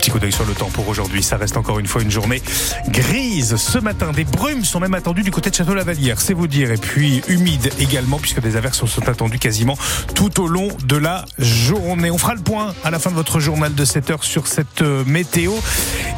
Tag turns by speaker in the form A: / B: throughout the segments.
A: Petit coup d'œil sur le temps pour aujourd'hui. Ça reste encore une fois une journée grise. Ce matin, des brumes sont même attendues du côté de Château-Lavalière, c'est vous dire. Et puis humide également, puisque des averses sont attendues quasiment tout au long de la journée. On fera le point à la fin de votre journal de 7 heures sur cette euh, météo.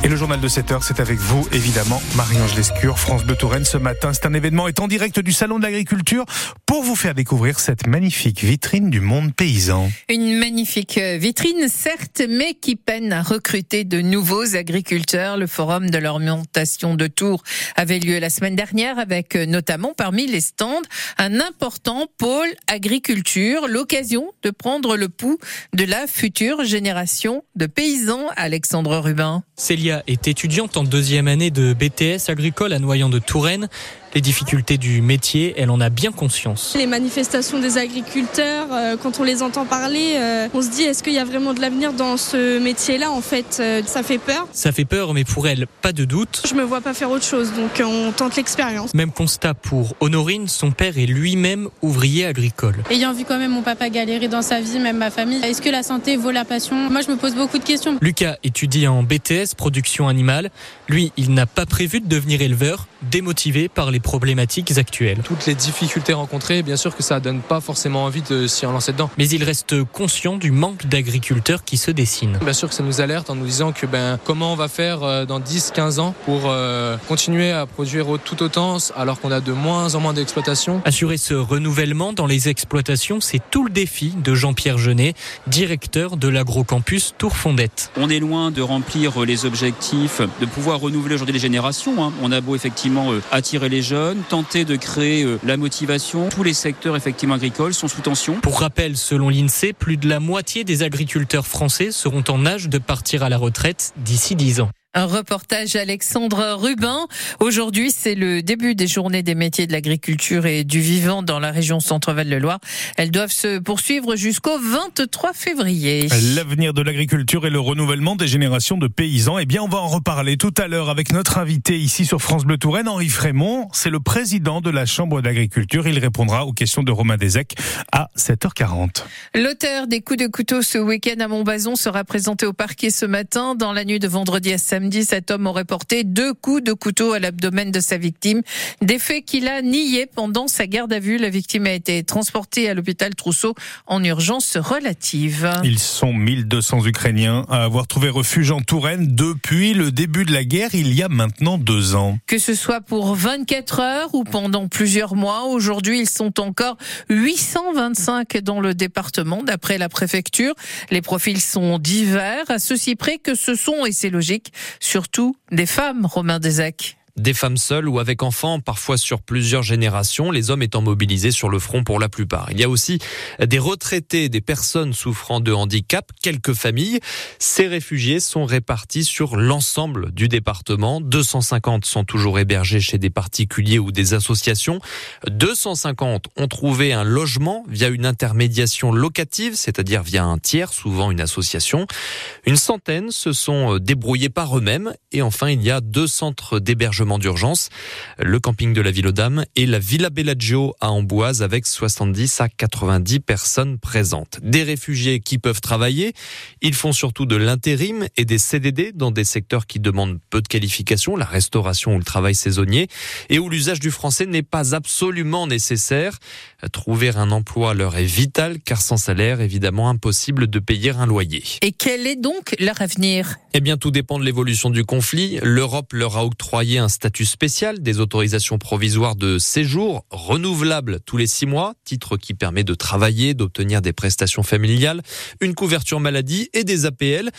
A: Et le journal de 7 heures, c'est avec vous, évidemment, Marie-Ange Lescure, France Bleu Touraine. Ce matin, c'est un événement est en direct du Salon de l'Agriculture pour vous faire découvrir cette magnifique vitrine du monde paysan.
B: Une magnifique vitrine, certes, mais qui peine à recruter de nouveaux agriculteurs. Le forum de l'orientation de Tours avait lieu la semaine dernière avec euh, notamment parmi les stands un important pôle agriculture, l'occasion de prendre le pouls de la future génération de paysans. Alexandre Rubin.
C: Célia est étudiante en deuxième année de BTS agricole à Noyant de Touraine. Les difficultés du métier, elle en a bien conscience.
D: Les manifestations des agriculteurs, euh, quand on les entend parler, euh, on se dit est-ce qu'il y a vraiment de l'avenir dans ce métier-là En fait, euh, ça fait peur.
C: Ça fait peur, mais pour elle, pas de doute.
D: Je me vois pas faire autre chose, donc on tente l'expérience.
C: Même constat pour Honorine, son père est lui-même ouvrier agricole.
E: Ayant vu quand même mon papa galérer dans sa vie, même ma famille, est-ce que la santé vaut la passion? Moi, je me pose beaucoup de questions.
C: Lucas étudie en BTS, production animale. Lui, il n'a pas prévu de devenir éleveur, démotivé par les problématiques actuelles.
F: Toutes les difficultés rencontrées, bien sûr que ça donne pas forcément envie de s'y lancer dedans.
C: Mais il reste conscient du manque d'agriculteurs qui se dessine.
F: Bien sûr que ça nous alerte en nous disant que ben comment on va faire euh, dans 10-15 ans pour euh, continuer à produire tout autant alors qu'on a de moins en moins d'exploitations?
C: Assurer ce renouvellement dans les exploitations, c'est tout le défi de Jean-Pierre Genet, directeur de l'agrocampus Tour-Fondette.
G: On est loin de remplir les objectifs, de pouvoir renouveler aujourd'hui les générations. hein. On a beau effectivement euh, attirer les jeunes, tenter de créer euh, la motivation. Tous les secteurs effectivement agricoles sont sous tension.
C: Pour rappel, selon l'INSEE, plus de la moitié des agriculteurs français seront en âge de partir à la retraite d'ici 10 ans.
B: Un reportage Alexandre Rubin. Aujourd'hui, c'est le début des journées des métiers de l'agriculture et du vivant dans la région Centre-Val-de-Loire. Elles doivent se poursuivre jusqu'au 23 février.
A: L'avenir de l'agriculture et le renouvellement des générations de paysans. Eh bien, on va en reparler tout à l'heure avec notre invité ici sur France Bleu Touraine, Henri Frémont. C'est le président de la Chambre d'agriculture. Il répondra aux questions de Romain Desec à 7h40.
B: L'auteur des coups de couteau ce week-end à Montbazon sera présenté au parquet ce matin. Dans la nuit de vendredi à samedi, cet homme aurait porté deux coups de couteau à l'abdomen de sa victime. Des faits qu'il a niés pendant sa garde à vue. La victime a été transportée à l'hôpital Trousseau en urgence relative.
A: Ils sont 1200 Ukrainiens à avoir trouvé refuge en Touraine depuis le début de la guerre, il y a maintenant deux ans.
B: Que ce soit pour 24 heures ou pendant plusieurs mois, aujourd'hui ils sont encore 825 dans le département d'après la préfecture. Les profils sont divers, à ceci près que ce sont, et c'est logique, surtout des femmes, Romain Desec.
H: Des femmes seules ou avec enfants, parfois sur plusieurs générations, les hommes étant mobilisés sur le front pour la plupart. Il y a aussi des retraités, des personnes souffrant de handicap, quelques familles. Ces réfugiés sont répartis sur l'ensemble du département. 250 sont toujours hébergés chez des particuliers ou des associations. 250 ont trouvé un logement via une intermédiation locative, c'est-à-dire via un tiers, souvent une association. Une centaine se sont débrouillés par eux-mêmes. Et enfin, il y a deux centres d'hébergement d'urgence, le camping de la Ville aux Dames et la Villa Bellagio à Amboise avec 70 à 90 personnes présentes. Des réfugiés qui peuvent travailler, ils font surtout de l'intérim et des CDD dans des secteurs qui demandent peu de qualifications, la restauration ou le travail saisonnier et où l'usage du français n'est pas absolument nécessaire. Trouver un emploi leur est vital car sans salaire, évidemment impossible de payer un loyer.
B: Et quel est donc leur avenir?
H: Eh bien, tout dépend de l'évolution du conflit. L'Europe leur a octroyé un statut spécial, des autorisations provisoires de séjour renouvelables tous les six mois, titre qui permet de travailler, d'obtenir des prestations familiales, une couverture maladie et des APL.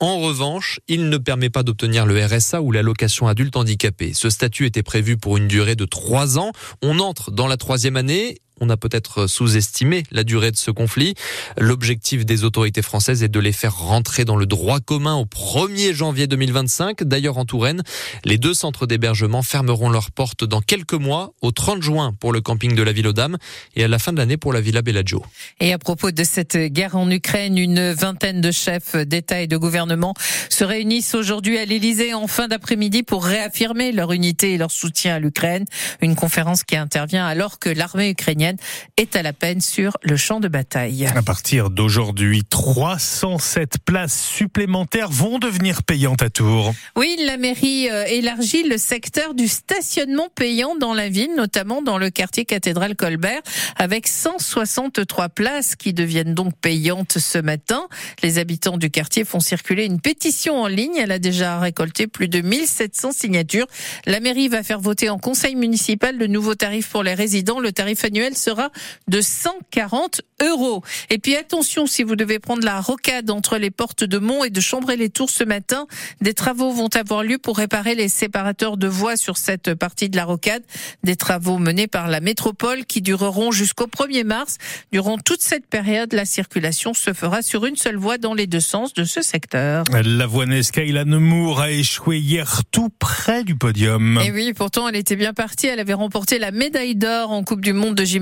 H: En revanche, il ne permet pas d'obtenir le RSA ou l'allocation adulte handicapé. Ce statut était prévu pour une durée de trois ans. On entre dans la troisième année. On a peut-être sous-estimé la durée de ce conflit. L'objectif des autorités françaises est de les faire rentrer dans le droit commun au 1er janvier 2025. D'ailleurs, en Touraine, les deux centres d'hébergement fermeront leurs portes dans quelques mois, au 30 juin pour le camping de la Ville aux Dames et à la fin de l'année pour la Villa Bellagio.
B: Et à propos de cette guerre en Ukraine, une vingtaine de chefs d'État et de gouvernement se réunissent aujourd'hui à l'Élysée en fin d'après-midi pour réaffirmer leur unité et leur soutien à l'Ukraine. Une conférence qui intervient alors que l'armée ukrainienne est à la peine sur le champ de bataille.
A: À partir d'aujourd'hui, 307 places supplémentaires vont devenir payantes à Tours.
B: Oui, la mairie euh, élargit le secteur du stationnement payant dans la ville, notamment dans le quartier cathédrale Colbert, avec 163 places qui deviennent donc payantes ce matin. Les habitants du quartier font circuler une pétition en ligne. Elle a déjà récolté plus de 1700 signatures. La mairie va faire voter en conseil municipal le nouveau tarif pour les résidents. Le tarif annuel sera de 140 euros. Et puis attention, si vous devez prendre la rocade entre les portes de Mont et de Chambray-les-Tours ce matin, des travaux vont avoir lieu pour réparer les séparateurs de voies sur cette partie de la rocade. Des travaux menés par la métropole qui dureront jusqu'au 1er mars. Durant toute cette période, la circulation se fera sur une seule voie dans les deux sens de ce secteur.
A: La voine Skylan Moore a échoué hier tout près du podium.
B: Et oui, pourtant elle était bien partie. Elle avait remporté la médaille d'or en Coupe du Monde de gymnastique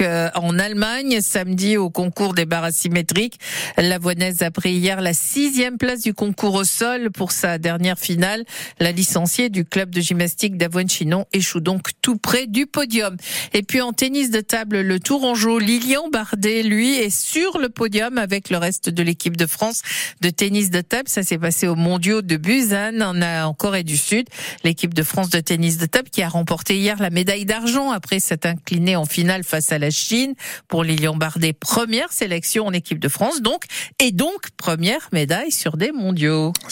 B: euh, en Allemagne samedi au concours des barres asymétriques. La Voinaise a pris hier la sixième place du concours au sol pour sa dernière finale. La licenciée du club de gymnastique d'Avoine-Chinon échoue donc tout près du podium. Et puis en tennis de table, le Tourangeau Lilian Bardet, lui, est sur le podium avec le reste de l'équipe de France de tennis de table. Ça s'est passé au Mondiaux de Busan en, en Corée du Sud. L'équipe de France de tennis de table qui a remporté hier la médaille d'argent après s'être inclinée en face à la Chine. Pour Lilian Bardet, première sélection en équipe de France donc, et donc première médaille sur des mondiaux.